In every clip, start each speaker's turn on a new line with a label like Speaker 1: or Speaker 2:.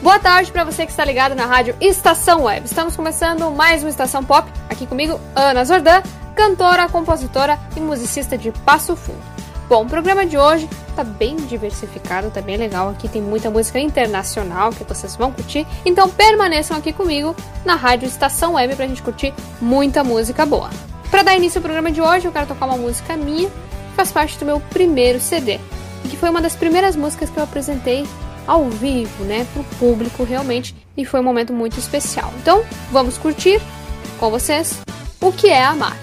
Speaker 1: Boa tarde para você que está ligado na rádio Estação Web. Estamos começando mais uma Estação Pop. Aqui comigo, Ana Zordan, cantora, compositora e musicista de Passo Fundo. Bom, o programa de hoje tá bem diversificado, tá bem legal. Aqui tem muita música internacional que vocês vão curtir. Então permaneçam aqui comigo na rádio Estação Web pra gente curtir muita música boa. Para dar início ao programa de hoje, eu quero tocar uma música minha que faz parte do meu primeiro CD, e que foi uma das primeiras músicas que eu apresentei ao vivo, né, pro público realmente, e foi um momento muito especial. Então, vamos curtir com vocês o que é amar.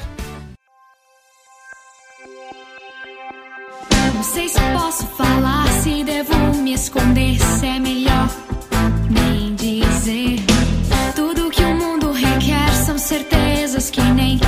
Speaker 2: Não sei se posso falar, se devo me esconder, se é melhor nem dizer. Tudo que o mundo requer são certezas que nem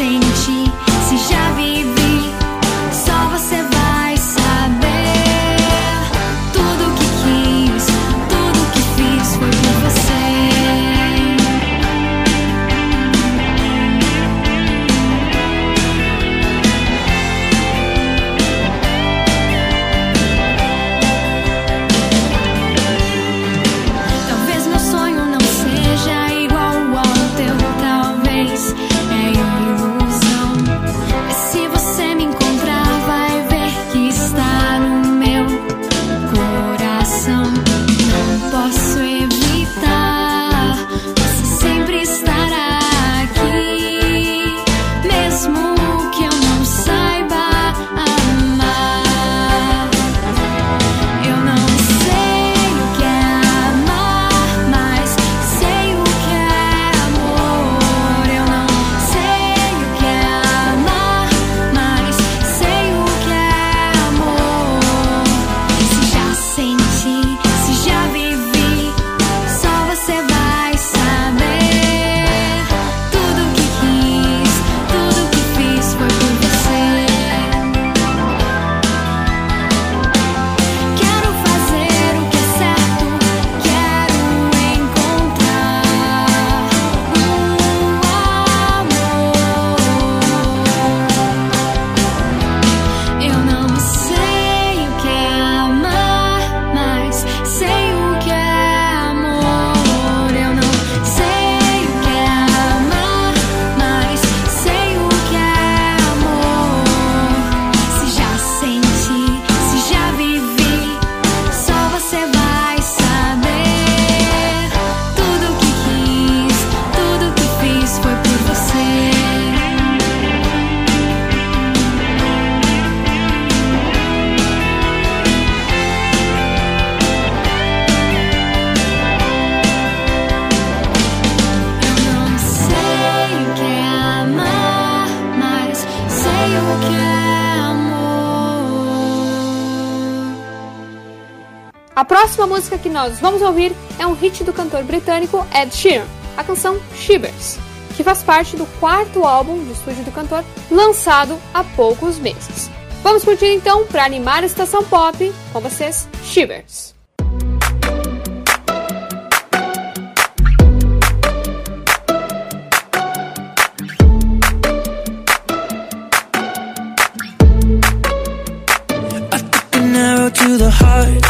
Speaker 2: já
Speaker 1: música que nós vamos ouvir é um hit do cantor britânico Ed Sheeran, a canção Shivers, que faz parte do quarto álbum de estúdio do cantor, lançado há poucos meses. Vamos curtir então, para animar a estação pop, com vocês, Shivers.
Speaker 3: to the heart.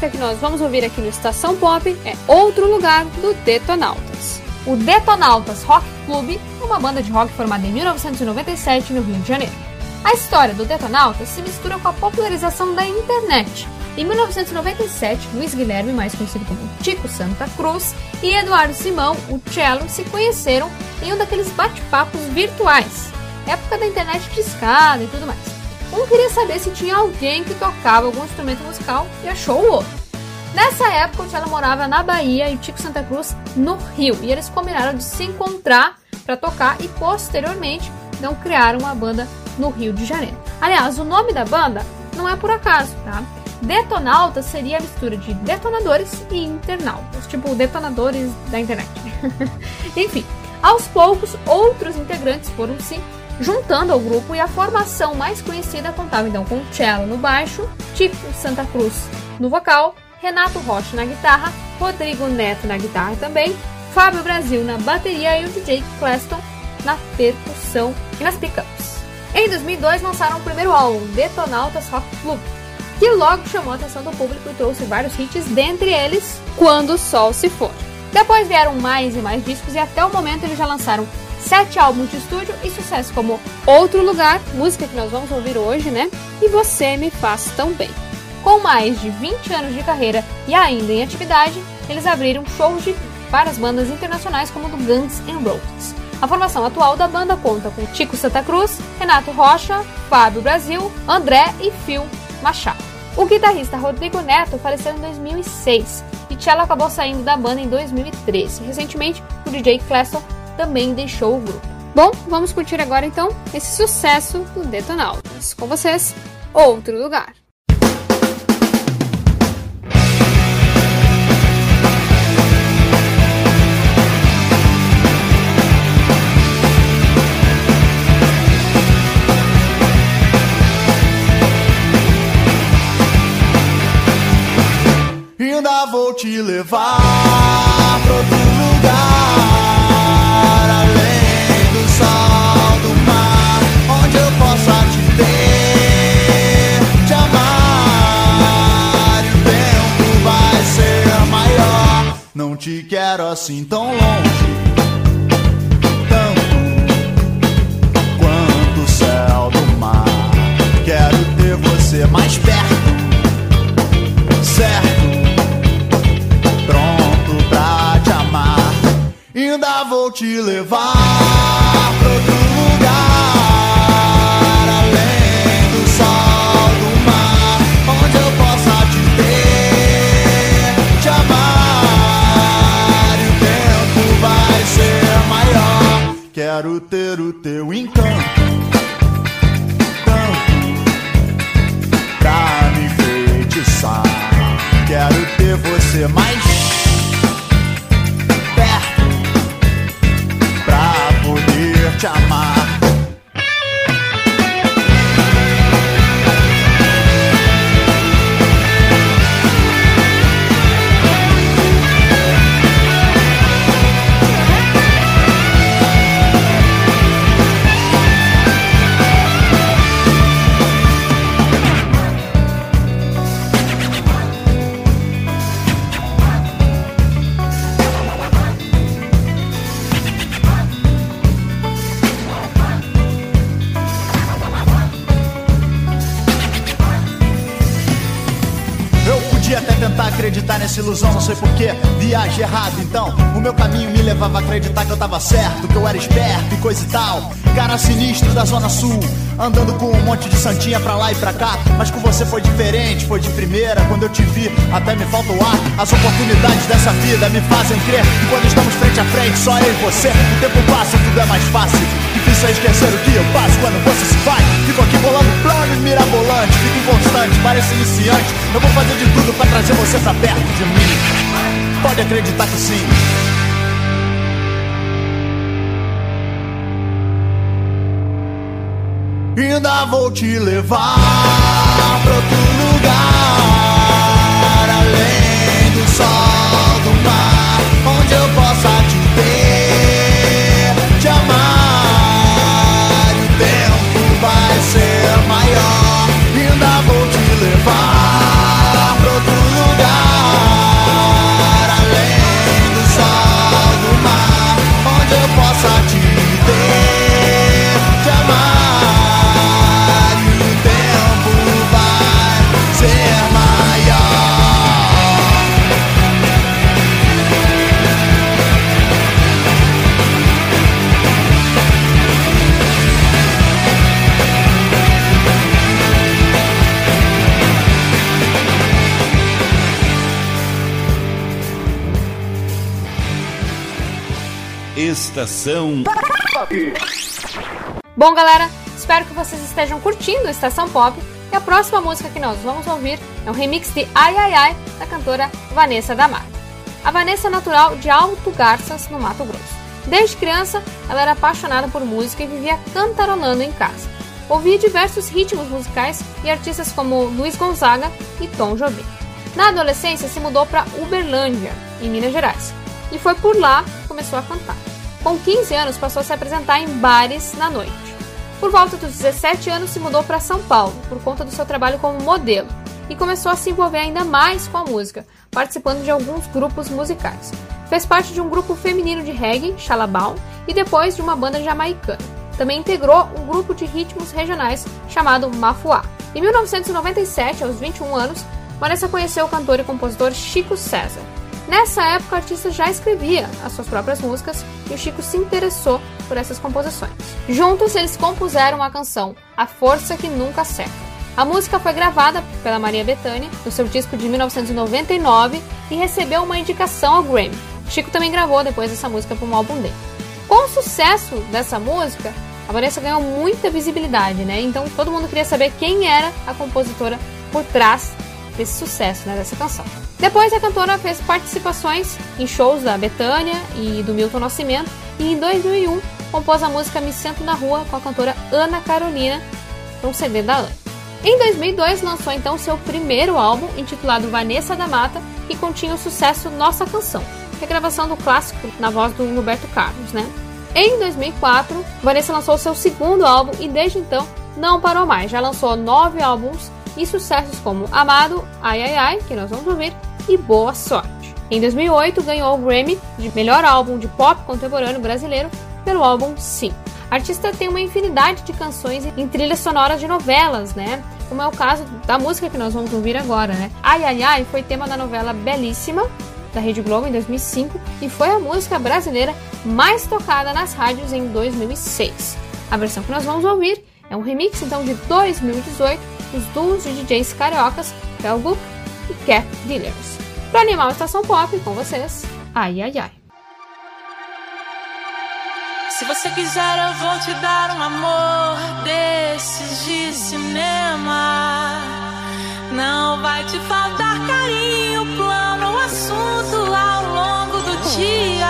Speaker 1: música que nós vamos ouvir aqui no Estação Pop é Outro Lugar do Detonautas. O Detonautas Rock Club é uma banda de rock formada em 1997 no Rio de Janeiro. A história do Detonautas se mistura com a popularização da internet. Em 1997, Luiz Guilherme, mais conhecido como Tico Santa Cruz, e Eduardo Simão, o Cello, se conheceram em um daqueles bate-papos virtuais, época da internet discada e tudo mais. Um queria saber se tinha alguém que tocava algum instrumento musical e achou o outro. Nessa época, o Cello morava na Bahia e Tico Santa Cruz no Rio, e eles combinaram de se encontrar para tocar e posteriormente não criaram uma banda no Rio de Janeiro. Aliás, o nome da banda não é por acaso, tá? Detonautas seria a mistura de detonadores e internautas, tipo detonadores da internet. Enfim, aos poucos, outros integrantes foram se juntando ao grupo e a formação mais conhecida contava então com Cello no baixo, Tico Santa Cruz no vocal, Renato Rocha na guitarra, Rodrigo Neto na guitarra também, Fábio Brasil na bateria e o DJ Claston na percussão e nas pickups. Em 2002 lançaram o primeiro álbum, Detonautas Rock Club, que logo chamou a atenção do público e trouxe vários hits, dentre eles Quando o Sol se For. Depois vieram mais e mais discos e até o momento eles já lançaram sete álbuns de estúdio e sucessos como Outro Lugar, música que nós vamos ouvir hoje, né? E Você Me Faz Tão Bem. Com mais de 20 anos de carreira e ainda em atividade, eles abriram shows de várias bandas internacionais como do Guns N' Roses. A formação atual da banda conta com Tico Santa Cruz, Renato Rocha, Fábio Brasil, André e Phil Machado. O guitarrista Rodrigo Neto faleceu em 2006 e Cello acabou saindo da banda em 2013. Recentemente, o DJ Claston também deixou o grupo. Bom, vamos curtir agora então esse sucesso do Detonautas. Com vocês, Outro Lugar.
Speaker 4: Ainda vou te levar pra outro lugar assim tão longe Tanto quanto o céu do mar. Quero ter você mais perto certo, pronto Ainda vou te levar pra outro lugar, Quero ter o teu encanto, tanto pra me enfeitiçar. Quero ter você mais levava a acreditar que eu tava certo, que eu era esperto e coisa e tal. Cara sinistro da Zona Sul, andando com um monte de santinha pra lá e pra cá. Mas com você foi diferente, foi de primeira. Quando eu te vi, até me falta o ar. As oportunidades dessa vida me fazem crer que quando estamos frente a frente, só eu e você, o tempo passa, tudo é mais fácil. Difícil é esquecer o que eu passo quando você se vai. Fico aqui bolando planos mirabolantes, fico inconstante, parece iniciante. Eu vou fazer de tudo pra trazer você pra perto de mim. Pode acreditar que sim. Ainda vou te levar pra outro lugar, além do sol, do mar, onde eu possa te ter, te amar. E o tempo vai ser maior. Ainda vou te levar
Speaker 5: Estação
Speaker 1: Bom, galera, espero que vocês estejam curtindo a Estação Pop. E a próxima música que nós vamos ouvir é um remix de Ai Ai Ai da cantora Vanessa da Mata. A Vanessa é natural de Alto Garças, no Mato Grosso. Desde criança, ela era apaixonada por música e vivia cantarolando em casa. Ouvia diversos ritmos musicais e artistas como Luiz Gonzaga e Tom Jobim. Na adolescência, se mudou para Uberlândia, em Minas Gerais, e foi por lá que começou a cantar. Com 15 anos, passou a se apresentar em bares na noite. Por volta dos 17 anos, se mudou para São Paulo por conta do seu trabalho como modelo e começou a se envolver ainda mais com a música, participando de alguns grupos musicais. Fez parte de um grupo feminino de reggae, Xalabal, e depois de uma banda jamaicana. Também integrou um grupo de ritmos regionais chamado Mafuá. Em 1997, aos 21 anos, Vanessa conheceu o cantor e compositor Chico César. Nessa época, o artista já escrevia as suas próprias músicas e o Chico se interessou por essas composições. Juntos, eles compuseram a canção A Força que Nunca Seca. A música foi gravada pela Maria Bethânia no seu disco de 1999 e recebeu uma indicação ao Grammy. Chico também gravou depois essa música para um álbum dele. Com o sucesso dessa música, a Vanessa ganhou muita visibilidade, né? Então todo mundo queria saber quem era a compositora por trás desse sucesso, né, dessa canção. Depois a cantora fez participações em shows da Betânia e do Milton Nascimento e em 2001 compôs a música Me Sento na Rua com a cantora Ana Carolina, um CD da Ana. Em 2002 lançou então seu primeiro álbum intitulado Vanessa da Mata e continha o sucesso Nossa Canção, regravação do clássico na voz do Roberto Carlos, né? Em 2004, Vanessa lançou seu segundo álbum e desde então não parou mais. Já lançou nove álbuns e sucessos como Amado, Ai Ai Ai, que nós vamos ouvir, e Boa Sorte. Em 2008, ganhou o Grammy de melhor álbum de pop contemporâneo brasileiro pelo álbum Sim. A artista tem uma infinidade de canções em trilhas sonoras de novelas, né? Como é o caso da música que nós vamos ouvir agora, né? Ai Ai Ai foi tema da novela Belíssima da Rede Globo em 2005 e foi a música brasileira mais tocada nas rádios em 2006. A versão que nós vamos ouvir é um remix então de 2018 dos duos de DJs cariocas Book e Cat Dealers. Para animar a estação pop com vocês, ai ai ai.
Speaker 6: Se você quiser, eu vou te dar um amor desses de cinema. Não vai te faltar carinho, plano, assunto ao longo do dia.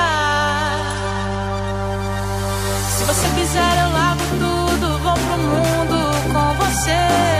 Speaker 6: Se você quiser, eu largo tudo, vou pro mundo com você,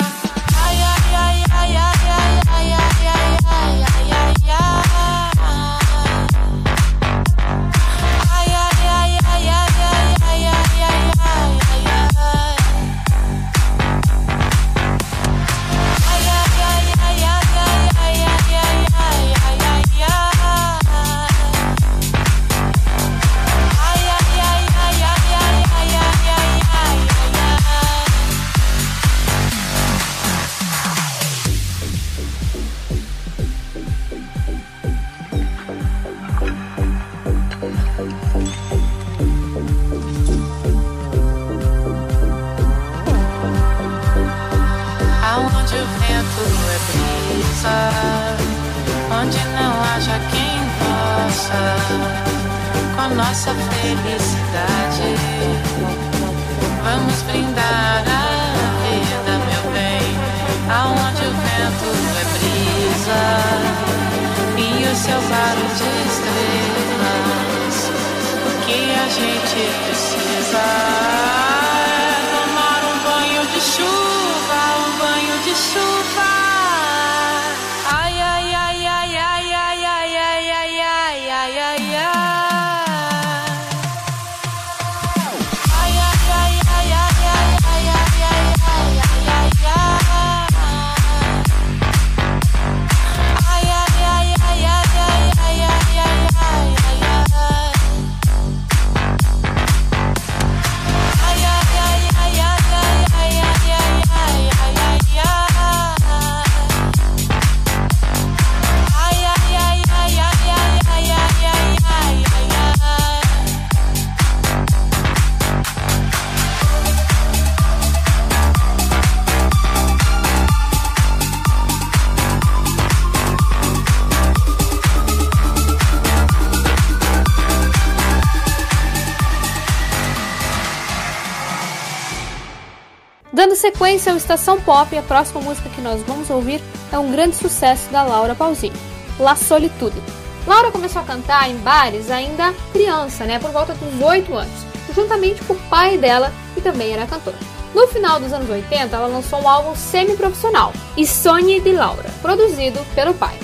Speaker 1: Dando sequência ao Estação Pop, a próxima música que nós vamos ouvir é um grande sucesso da Laura Pausini, La Solitude. Laura começou a cantar em bares ainda criança, né, por volta dos 8 anos, juntamente com o pai dela, que também era cantor. No final dos anos 80, ela lançou um álbum semi-profissional, E Sonhe de Laura, produzido pelo pai.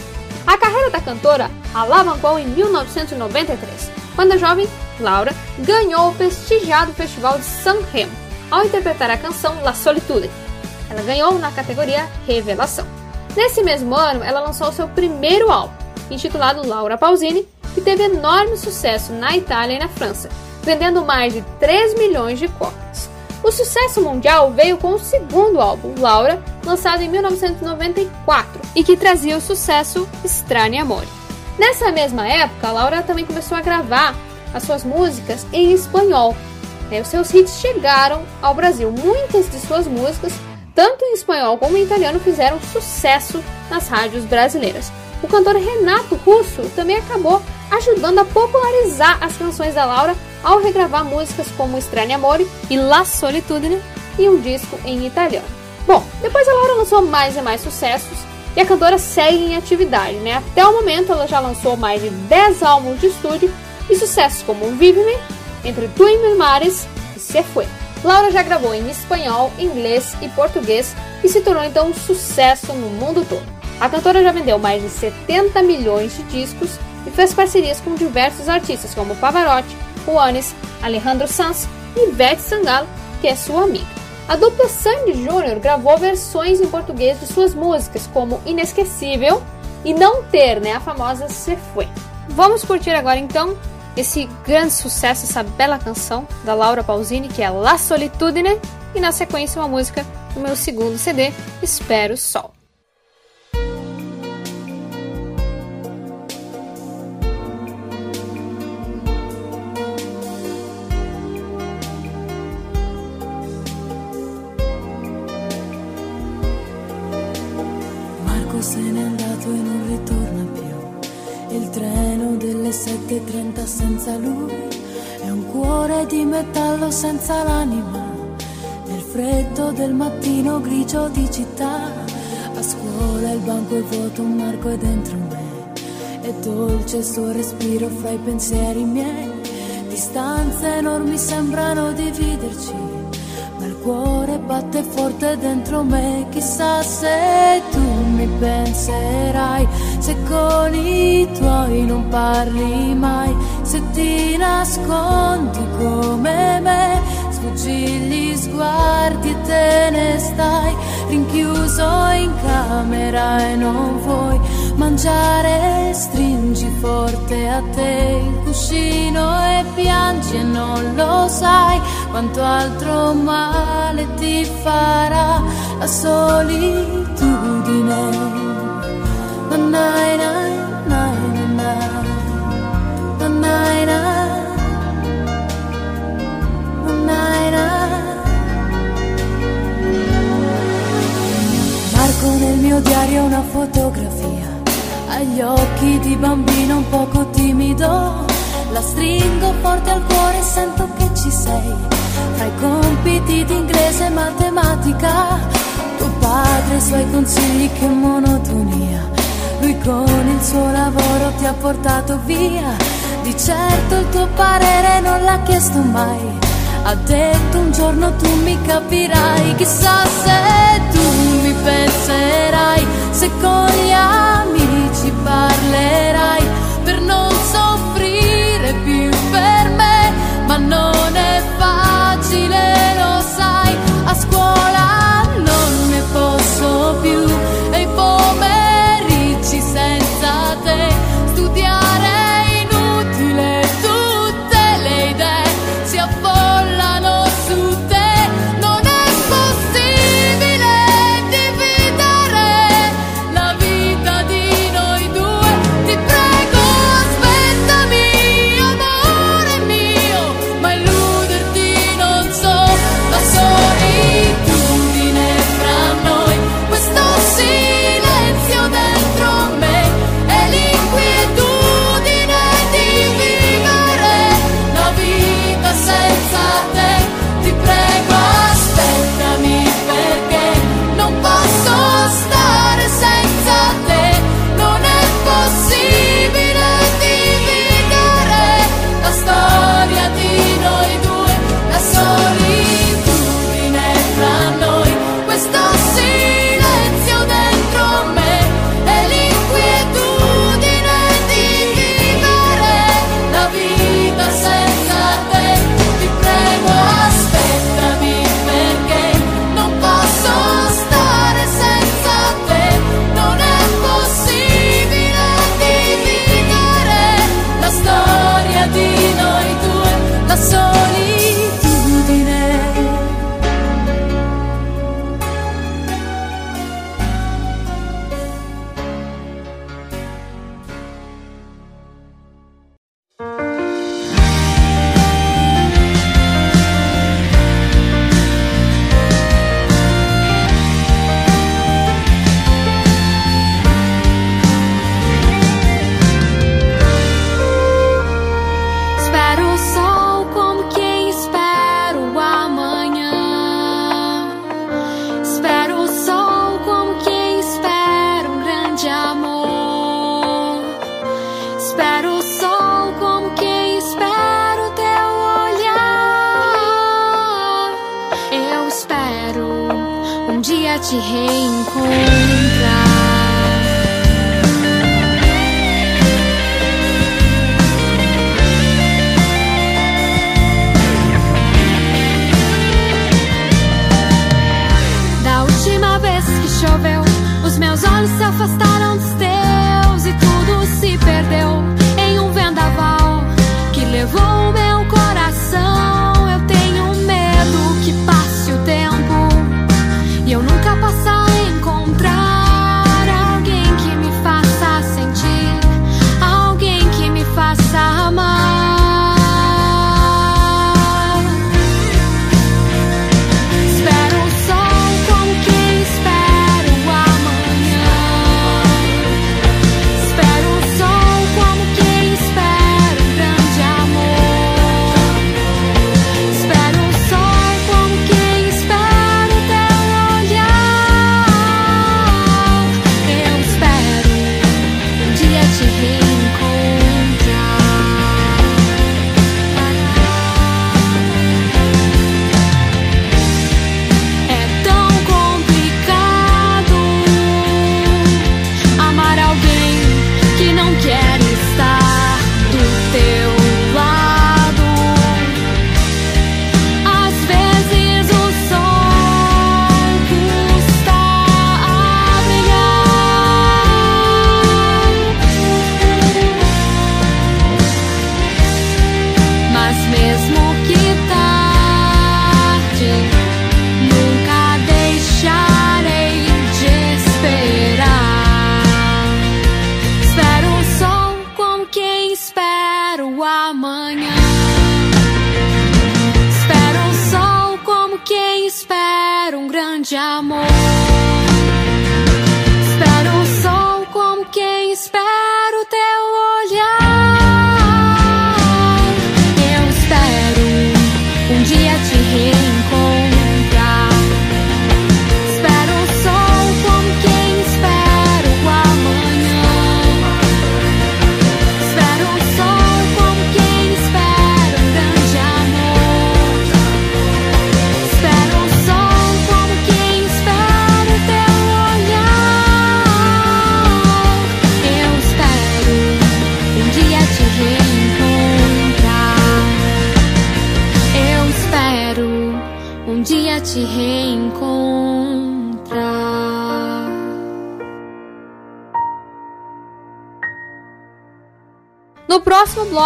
Speaker 1: A carreira da cantora alavancou em 1993, quando a jovem Laura ganhou o prestigiado Festival de San Remo, ao interpretar a canção La Solitude. Ela ganhou na categoria Revelação. Nesse mesmo ano, ela lançou seu primeiro álbum, intitulado Laura Pausini, que teve enorme sucesso na Itália e na França, vendendo mais de 3 milhões de cópias. O sucesso mundial veio com o segundo álbum, Laura, lançado em 1994, e que trazia o sucesso Strane Amore. Nessa mesma época, Laura também começou a gravar as suas músicas em espanhol. Né? Os seus hits chegaram ao Brasil. Muitas de suas músicas, tanto em espanhol como em italiano, fizeram sucesso nas rádios brasileiras. O cantor Renato Russo também acabou ajudando a popularizar as canções da Laura ao regravar músicas como Strane Amore e La Solitudine e um disco em italiano. Bom, depois a Laura lançou mais e mais sucessos e a cantora segue em atividade, né? Até o momento ela já lançou mais de 10 álbuns de estúdio e sucessos como Vive-me, Entre tu e mis mares e Se Fue. Laura já gravou em espanhol, inglês e português e se tornou então um sucesso no mundo todo. A cantora já vendeu mais de 70 milhões de discos e fez parcerias com diversos artistas como Pavarotti, Juanes, Alejandro Sanz e Ivete Sangalo, que é sua amiga. A dupla Sandy Júnior gravou versões em português de suas músicas, como Inesquecível e Não Ter, né, a famosa Se Foi. Vamos curtir agora então esse grande sucesso, essa bela canção da Laura Pausini, que é La Solitudine, e na sequência uma música do meu segundo CD, Espero Sol.
Speaker 7: Senza lui è un cuore di metallo senza l'anima. Nel freddo del mattino grigio di città. A scuola il banco è vuoto, un Marco è dentro me. È dolce il suo respiro fra i pensieri miei. Distanze enormi sembrano dividerci. Ma il cuore batte forte dentro me, chissà se tu mi penserai, se con i tuoi non parli mai, se ti nascondi come me, sfuggi gli sguardi e te ne stai, rinchiuso in camera e non vuoi mangiare, stringi forte a te il cuscino e piangi e non lo sai quanto altro male ti farà la solitudine. Na na na diario una fotografia. Agli occhi di bambino un poco timido. La stringo forte al cuore e sento che ci sei. Fra i compiti di inglese e matematica tuo padre e i suoi consigli che monotonia. Lui con il suo lavoro ti ha portato via di certo il tuo parere non l'ha chiesto mai. Ha detto un giorno tu mi capirai, chissà se tu mi penserai, se con gli amici parlerai, per non soffrire più per me, ma non è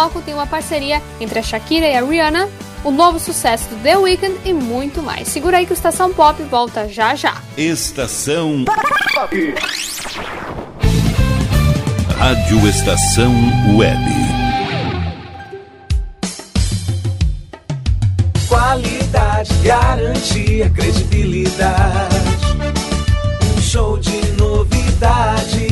Speaker 1: bloco tem uma parceria entre a Shakira e a Rihanna, o novo sucesso do The Weeknd e muito mais. Segura aí que o Estação Pop volta já já.
Speaker 5: Estação Rádio Estação Web.
Speaker 8: Qualidade, garantia, credibilidade. Um show de novidades.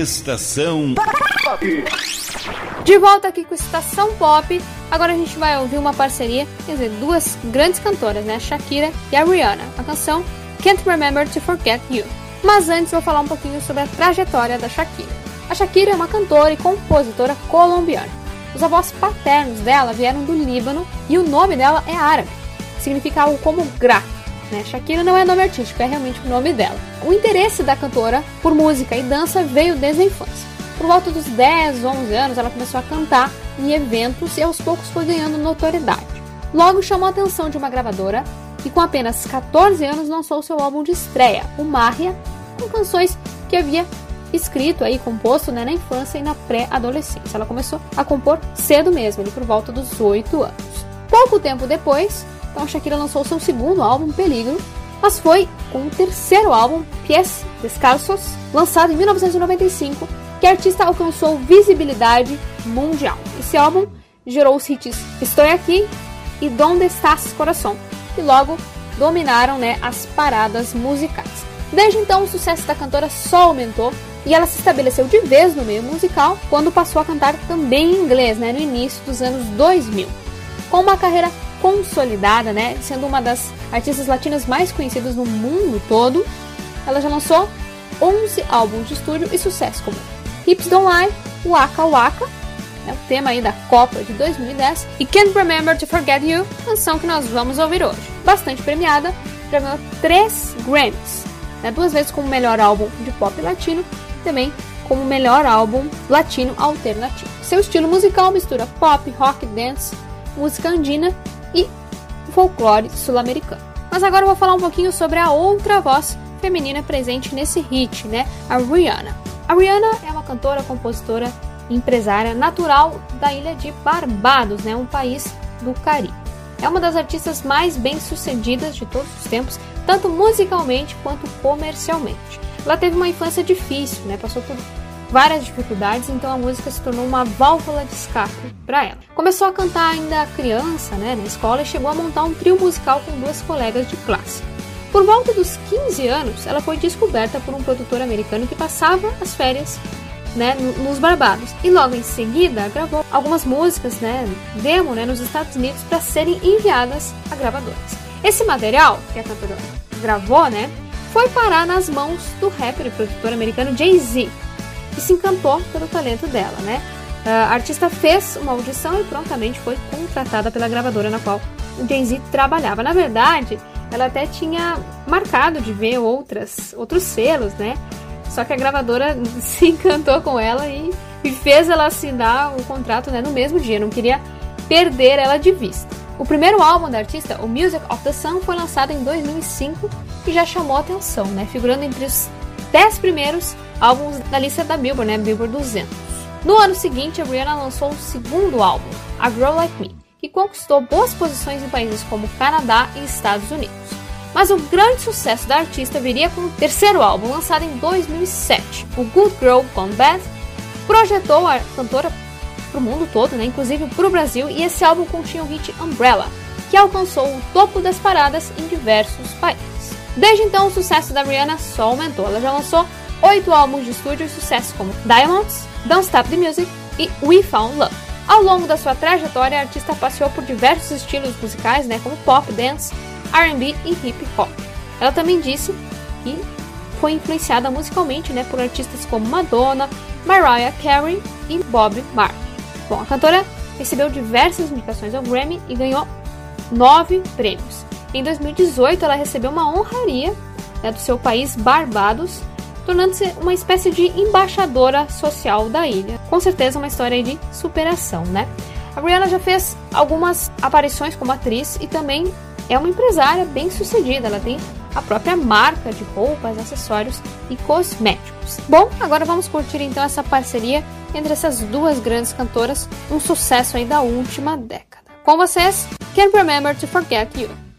Speaker 8: Estação
Speaker 1: De volta aqui com Estação Pop. Agora a gente vai ouvir uma parceria, dizer, duas grandes cantoras, né? A Shakira e a Rihanna. A canção Can't Remember to Forget You. Mas antes vou falar um pouquinho sobre a trajetória da Shakira. A Shakira é uma cantora e compositora colombiana. Os avós paternos dela vieram do Líbano e o nome dela é árabe. Significa algo como grato. Né? Shakira não é nome artístico, é realmente o nome dela. O interesse da cantora por música e dança veio desde a infância. Por volta dos 10, 11 anos, ela começou a cantar em eventos e aos poucos foi ganhando notoriedade. Logo chamou a atenção de uma gravadora e com apenas 14 anos lançou seu álbum de estreia, o Marria, com canções que havia escrito aí, composto né, na infância e na pré-adolescência. Ela começou a compor cedo mesmo, ali por volta dos 8 anos. Pouco tempo depois, então Shakira lançou seu segundo álbum, Peligro, mas foi com o terceiro álbum, Pies Descalços, lançado em 1995, que a artista alcançou visibilidade mundial. Esse álbum gerou os hits Estou Aqui e Donde Estás Coração, que logo dominaram né, as paradas musicais. Desde então, o sucesso da cantora só aumentou e ela se estabeleceu de vez no meio musical quando passou a cantar também em inglês, né, no início dos anos 2000. Com uma carreira consolidada, né, sendo uma das artistas latinas mais conhecidas no mundo todo, ela já lançou 11 álbuns de estúdio e sucesso como Hips Don't Lie, Waka Waka, né, o tema aí da Copa de 2010, e Can't Remember to Forget You, canção que nós vamos ouvir hoje. Bastante premiada, já ganhou 3 Grammys, né, duas vezes como melhor álbum de pop latino, também como melhor álbum latino alternativo. Seu estilo musical mistura pop, rock, dance, música andina e folclore sul-americano. Mas agora eu vou falar um pouquinho sobre a outra voz feminina presente nesse hit, né? A Rihanna. A Rihanna é uma cantora, compositora empresária natural da ilha de Barbados, né? Um país do Caribe. É uma das artistas mais bem-sucedidas de todos os tempos, tanto musicalmente quanto comercialmente. Ela teve uma infância difícil, né? Passou por várias dificuldades, então a música se tornou uma válvula de escape para ela. Começou a cantar ainda criança, né, na escola e chegou a montar um trio musical com duas colegas de classe. Por volta dos 15 anos, ela foi descoberta por um produtor americano que passava as férias né, nos Barbados. E logo em seguida gravou algumas músicas, né, demo, né, nos Estados Unidos para serem enviadas a gravadoras. Esse material que a cantora gravou, né, foi parar nas mãos do rapper e produtor americano Jay-Z, que se encantou pelo talento dela, né? A artista fez uma audição e prontamente foi contratada pela gravadora na qual o Jay-Z trabalhava. Na verdade, ela até tinha marcado de ver outras, outros selos, né? Só que a gravadora se encantou com ela e, e fez ela assinar o contrato né, no mesmo dia, não queria perder ela de vista. O primeiro álbum da artista, o Music of the Sun, foi lançado em 2005 e já chamou atenção, né? Figurando entre os 10 primeiros álbuns da lista da Billboard, né? Billboard 200. No ano seguinte, a Rihanna lançou o segundo álbum, A Girl Like Me, que conquistou boas posições em países como Canadá e Estados Unidos. Mas o grande sucesso da artista viria com o terceiro álbum, lançado em 2007. O Good Girl Gone Bad projetou a cantora para o mundo todo, né, inclusive para o Brasil, e esse álbum continha o hit Umbrella, que alcançou o topo das paradas em diversos países. Desde então, o sucesso da Rihanna só aumentou. Ela já lançou oito álbuns de estúdio e sucessos como Diamonds, Don't Stop the Music e We Found Love. Ao longo da sua trajetória, a artista passeou por diversos estilos musicais, né, como pop, dance, R&B e hip hop. Ela também disse que foi influenciada musicalmente, né, por artistas como Madonna, Mariah Carey e Bob Marley. Bom, a cantora recebeu diversas indicações ao Grammy e ganhou nove prêmios. Em 2018, ela recebeu uma honraria né, do seu país, Barbados, tornando-se uma espécie de embaixadora social da ilha. Com certeza uma história de superação, né? A Rihanna já fez algumas aparições como atriz e também é uma empresária bem sucedida. Ela tem a própria marca de roupas, acessórios e cosméticos. Bom, agora vamos curtir então essa parceria entre essas duas grandes cantoras, um sucesso aí da última década. Com vocês,
Speaker 9: Can't Remember to Forget You.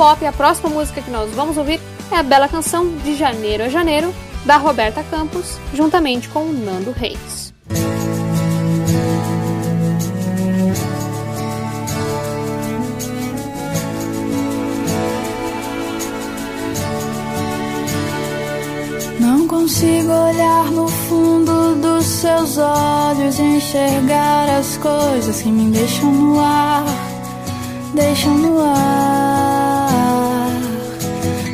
Speaker 1: Pop, a próxima música que nós vamos ouvir é a bela canção de Janeiro a Janeiro, da Roberta Campos, juntamente com o Nando Reis.
Speaker 10: Não consigo olhar no fundo dos seus olhos e enxergar as coisas que me deixam no ar, deixam no ar.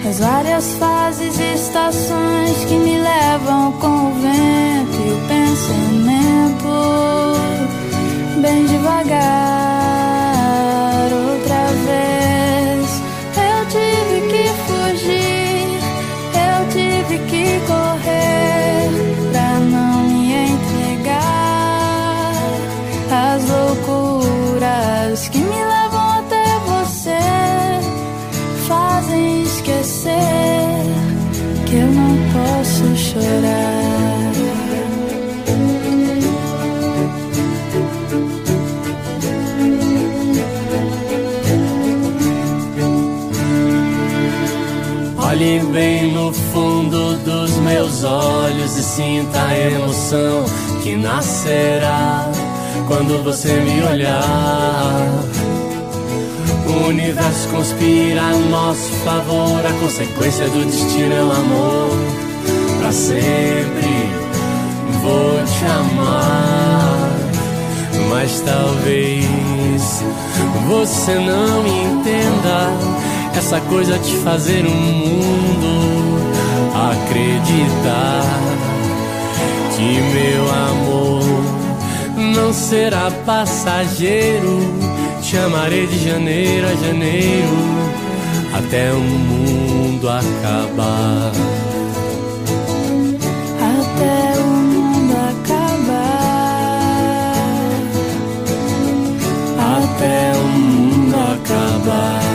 Speaker 10: As várias fases e estações que me levam com o vento e o pensamento bem devagar.
Speaker 11: Dos meus olhos e sinta a emoção que nascerá quando você me olhar. O universo conspira a nosso favor, a consequência do destino é o amor. Pra sempre vou te amar, mas talvez você não entenda. Essa coisa de fazer o mundo acreditar que meu amor não será passageiro. Te amarei de janeiro a janeiro até o mundo acabar.
Speaker 10: Até o mundo acabar.
Speaker 11: Até o mundo acabar.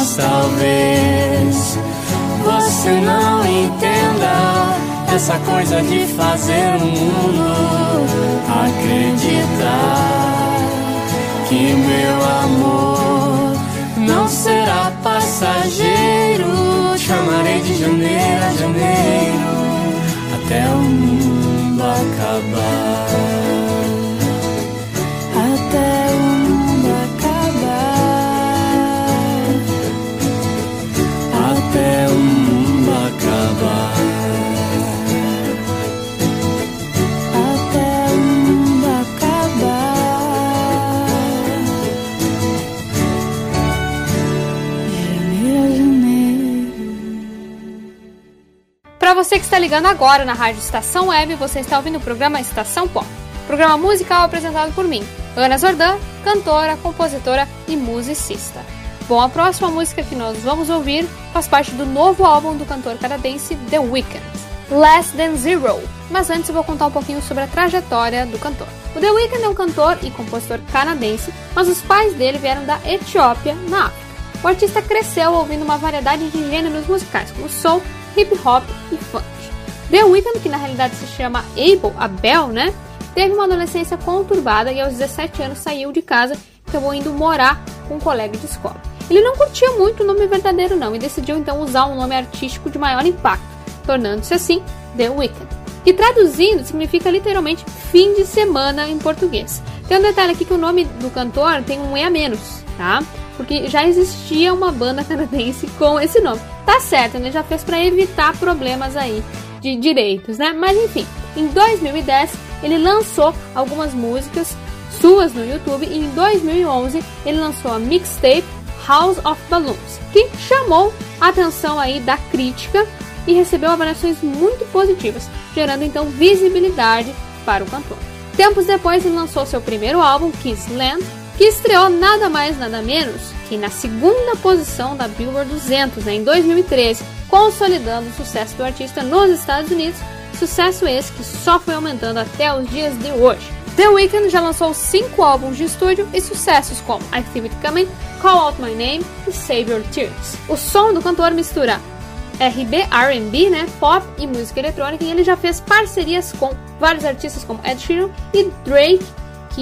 Speaker 11: Mas talvez você não entenda essa coisa de fazer o mundo acreditar que meu amor não será passageiro. Te amarei de janeiro a janeiro até o mundo acabar.
Speaker 1: Você que está ligando agora na Rádio Estação Web, você está ouvindo o programa Estação Pop. Programa musical apresentado por mim, Ana Zordan, cantora, compositora e musicista. Bom, a próxima música que nós vamos ouvir faz parte do novo álbum do cantor canadense The Weeknd, Less Than Zero. Mas antes eu vou contar um pouquinho sobre a trajetória do cantor. O The Weeknd é um cantor e compositor canadense, mas os pais dele vieram da Etiópia, na África. O artista cresceu ouvindo uma variedade de gêneros musicais, como soul, hip hop e funk. The Weeknd, que na realidade se chama Abel, Abel, né? Teve uma adolescência conturbada e aos 17 anos saiu de casa e acabou indo morar com um colega de escola. Ele não curtia muito o nome verdadeiro não e decidiu então usar um nome artístico de maior impacto, tornando-se assim The Weeknd. Que traduzindo significa literalmente fim de semana em português. Tem um detalhe aqui que o nome do cantor tem um E a menos, tá? Porque já existia uma banda canadense com esse nome. Tá certo, ele já fez para evitar problemas aí de direitos, né? Mas enfim, em 2010 ele lançou algumas músicas suas no YouTube e em 2011 ele lançou a mixtape House of Balloons, que chamou a atenção aí da crítica e recebeu avaliações muito positivas, gerando então visibilidade para o cantor. Tempos depois ele lançou seu primeiro álbum, Kiss Land, que estreou nada mais nada menos que na segunda posição da Billboard 200 né, em 2013, consolidando o sucesso do artista nos Estados Unidos, sucesso esse que só foi aumentando até os dias de hoje. The Weeknd já lançou cinco álbuns de estúdio e sucessos como It Coming, Call Out My Name e Save Your Tears. O som do cantor mistura RB, R&B, né, pop e música eletrônica e ele já fez parcerias com vários artistas como Ed Sheeran e Drake,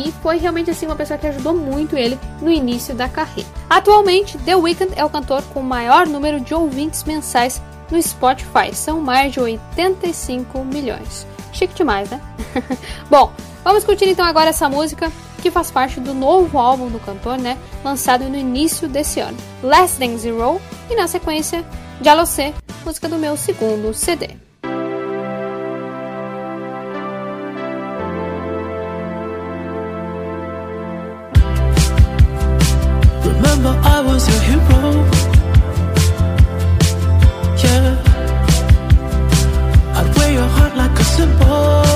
Speaker 1: que foi realmente assim uma pessoa que ajudou muito ele no início da carreira. Atualmente, The Weeknd é o cantor com o maior número de ouvintes mensais no Spotify, são mais de 85 milhões. Chique demais, né? Bom, vamos curtir então agora essa música que faz parte do novo álbum do cantor, né? Lançado no início desse ano, Less Than Zero, e na sequência, Jalocé, música do meu segundo CD.
Speaker 3: was your hero. Yeah, I'd wear your heart like a symbol.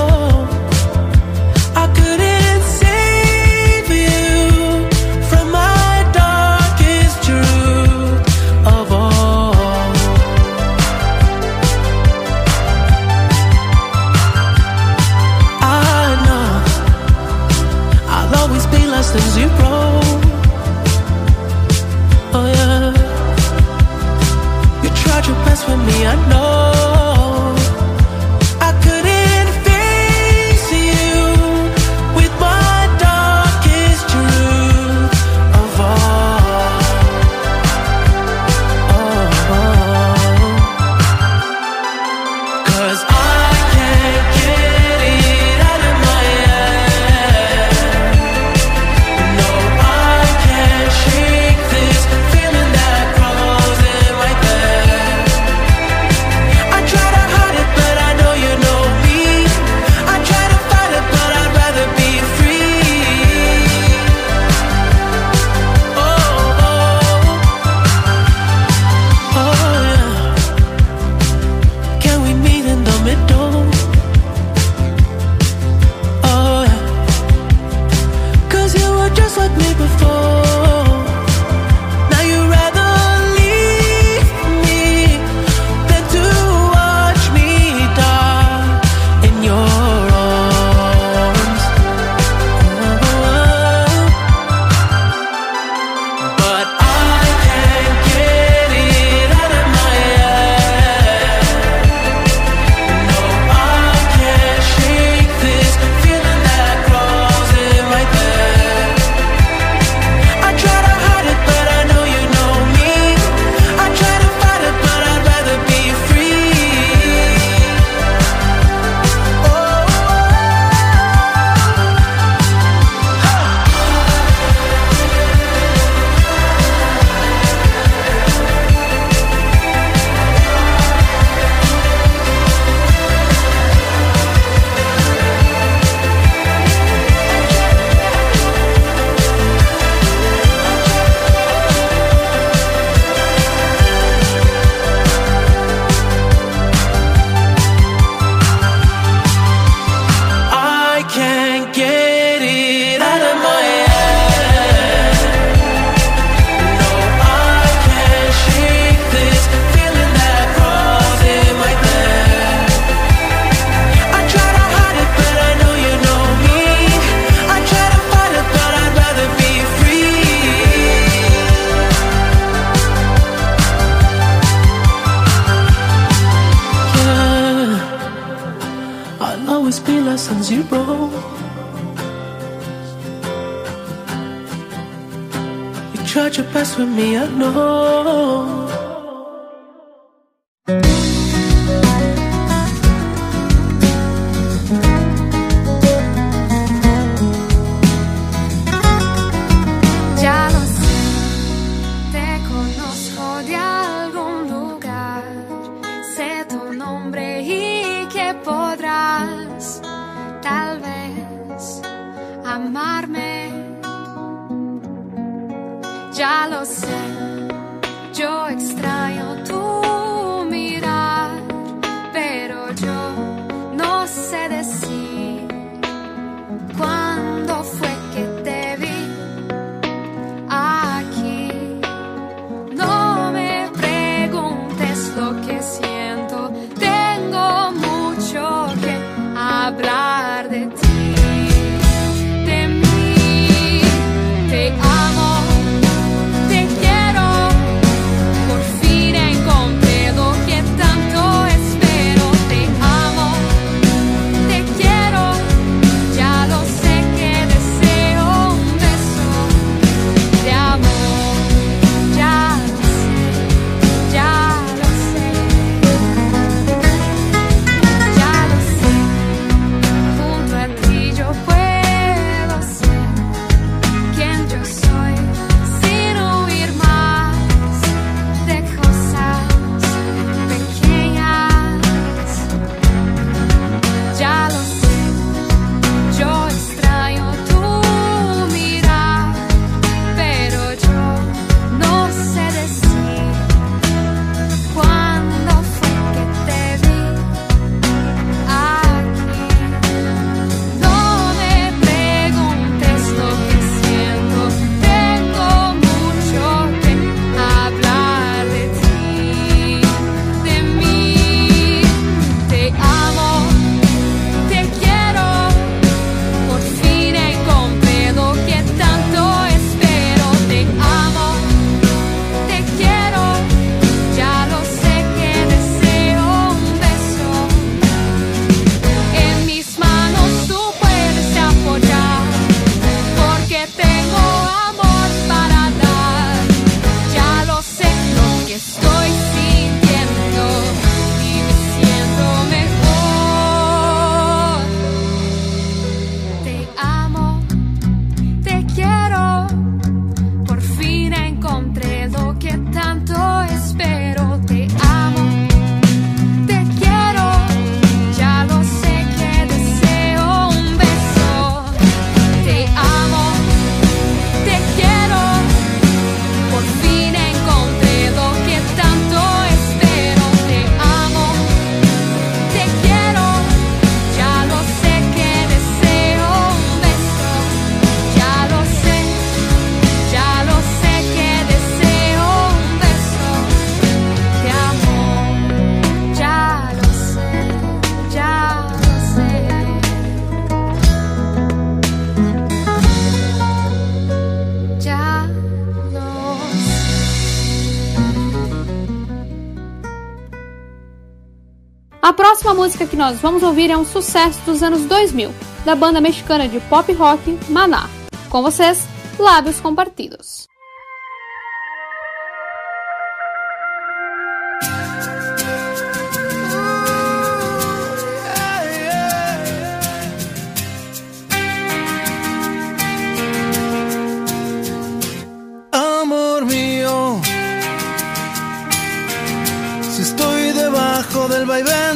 Speaker 7: Que
Speaker 1: nós vamos ouvir é um sucesso dos anos 2000, da banda mexicana de pop rock Maná. Com vocês, Lábios Compartidos.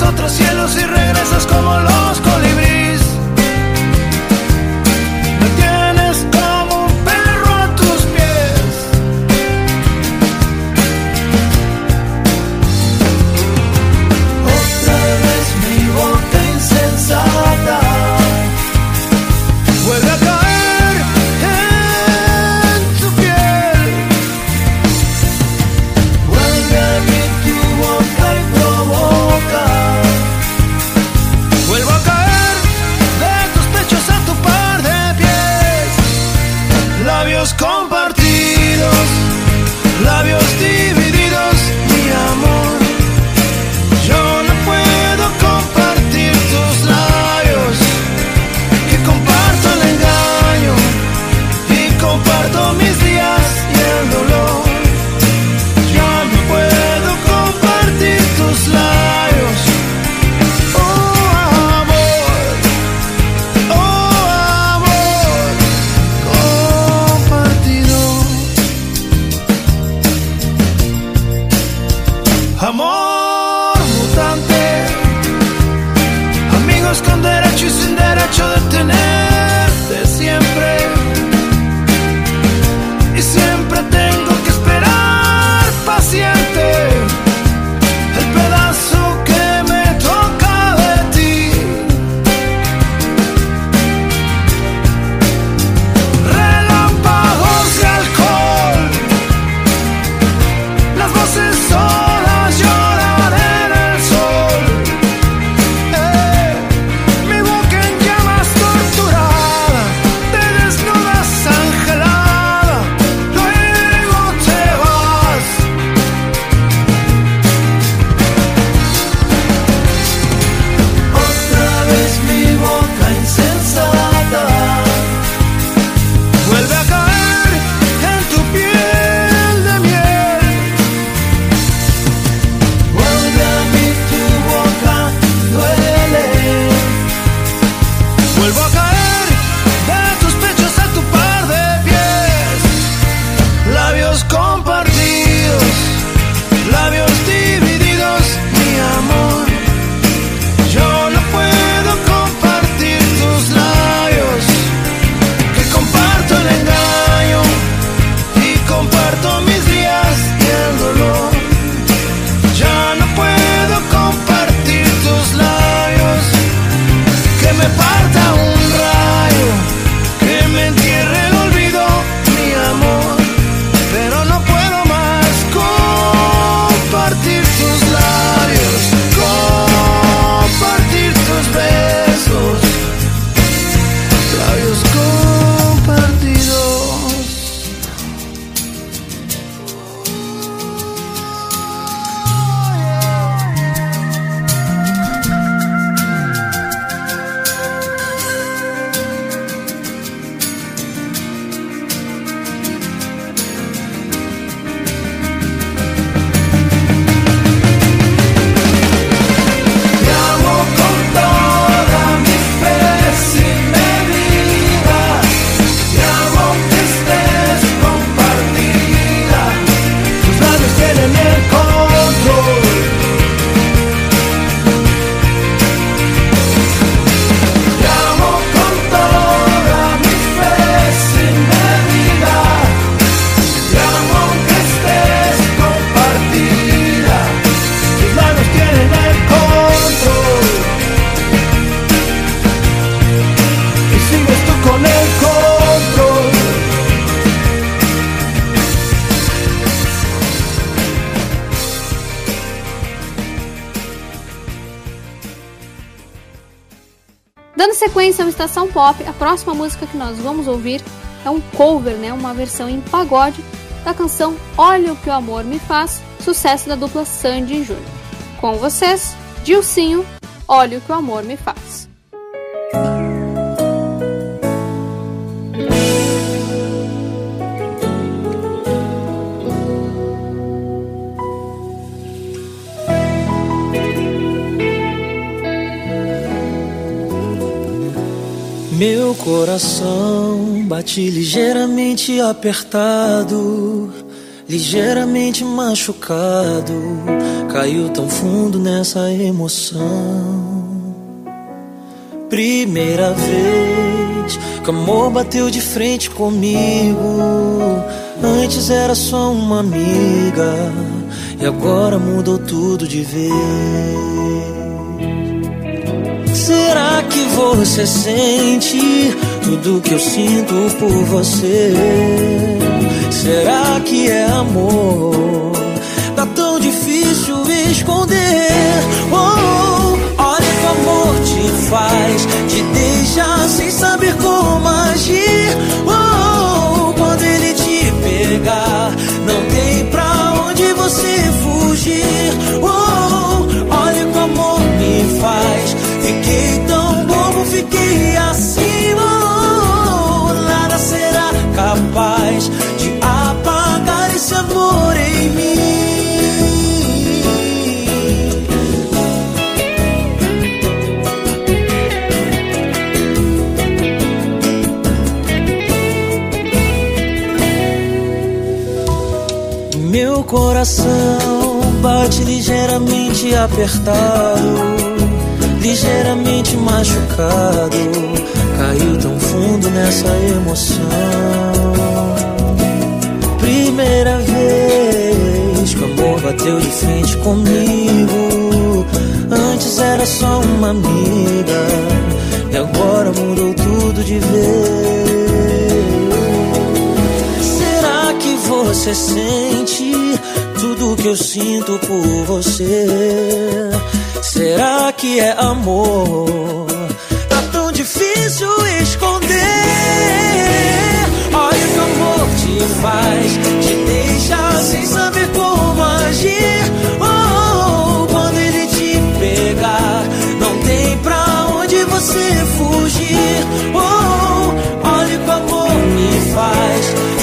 Speaker 12: Otros cielos y regresas como los colibríes.
Speaker 1: Próxima música que nós vamos ouvir é um cover, né, uma versão em pagode da canção Olha o que o amor me faz, sucesso da dupla Sandy e Júnior. Com vocês, Dilcinho, Olha o que o amor me faz.
Speaker 3: Meu coração bate ligeiramente apertado, ligeiramente machucado. Caiu tão fundo nessa emoção. Primeira vez que amor bateu de frente comigo. Antes era só uma amiga, e agora mudou tudo de vez. Será você sente tudo que eu sinto por você? Será que é amor? Tá tão difícil esconder. Oh, olha que o amor te faz, te deixa sem saber como coração bate ligeiramente apertado ligeiramente machucado. Caiu tão fundo nessa emoção. Primeira vez que o amor bateu de frente comigo. Antes era só uma amiga, e agora mudou tudo de vez. Será que você sente que eu sinto por você? Será que é amor? Tá tão difícil esconder. Olha o que o amor te faz, te deixa sem saber como agir. Oh, quando ele te pegar, não tem pra onde você fugir. Oh, olha o que o amor me faz.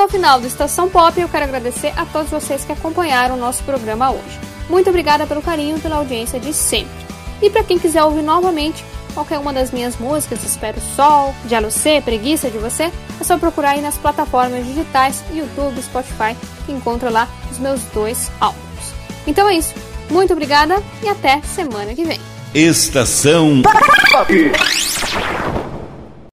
Speaker 1: Chegando ao final do Estação Pop, eu quero agradecer a todos vocês que acompanharam o nosso programa hoje. Muito obrigada pelo carinho e pela audiência de sempre. E para quem quiser ouvir novamente qualquer uma das minhas músicas, Espero Sol, Dialo C, Preguiça de Você, é só procurar aí nas plataformas digitais, YouTube, Spotify, que encontra lá os meus dois álbuns. Então é isso. Muito obrigada e até semana que vem.
Speaker 5: Estação
Speaker 13: Pop.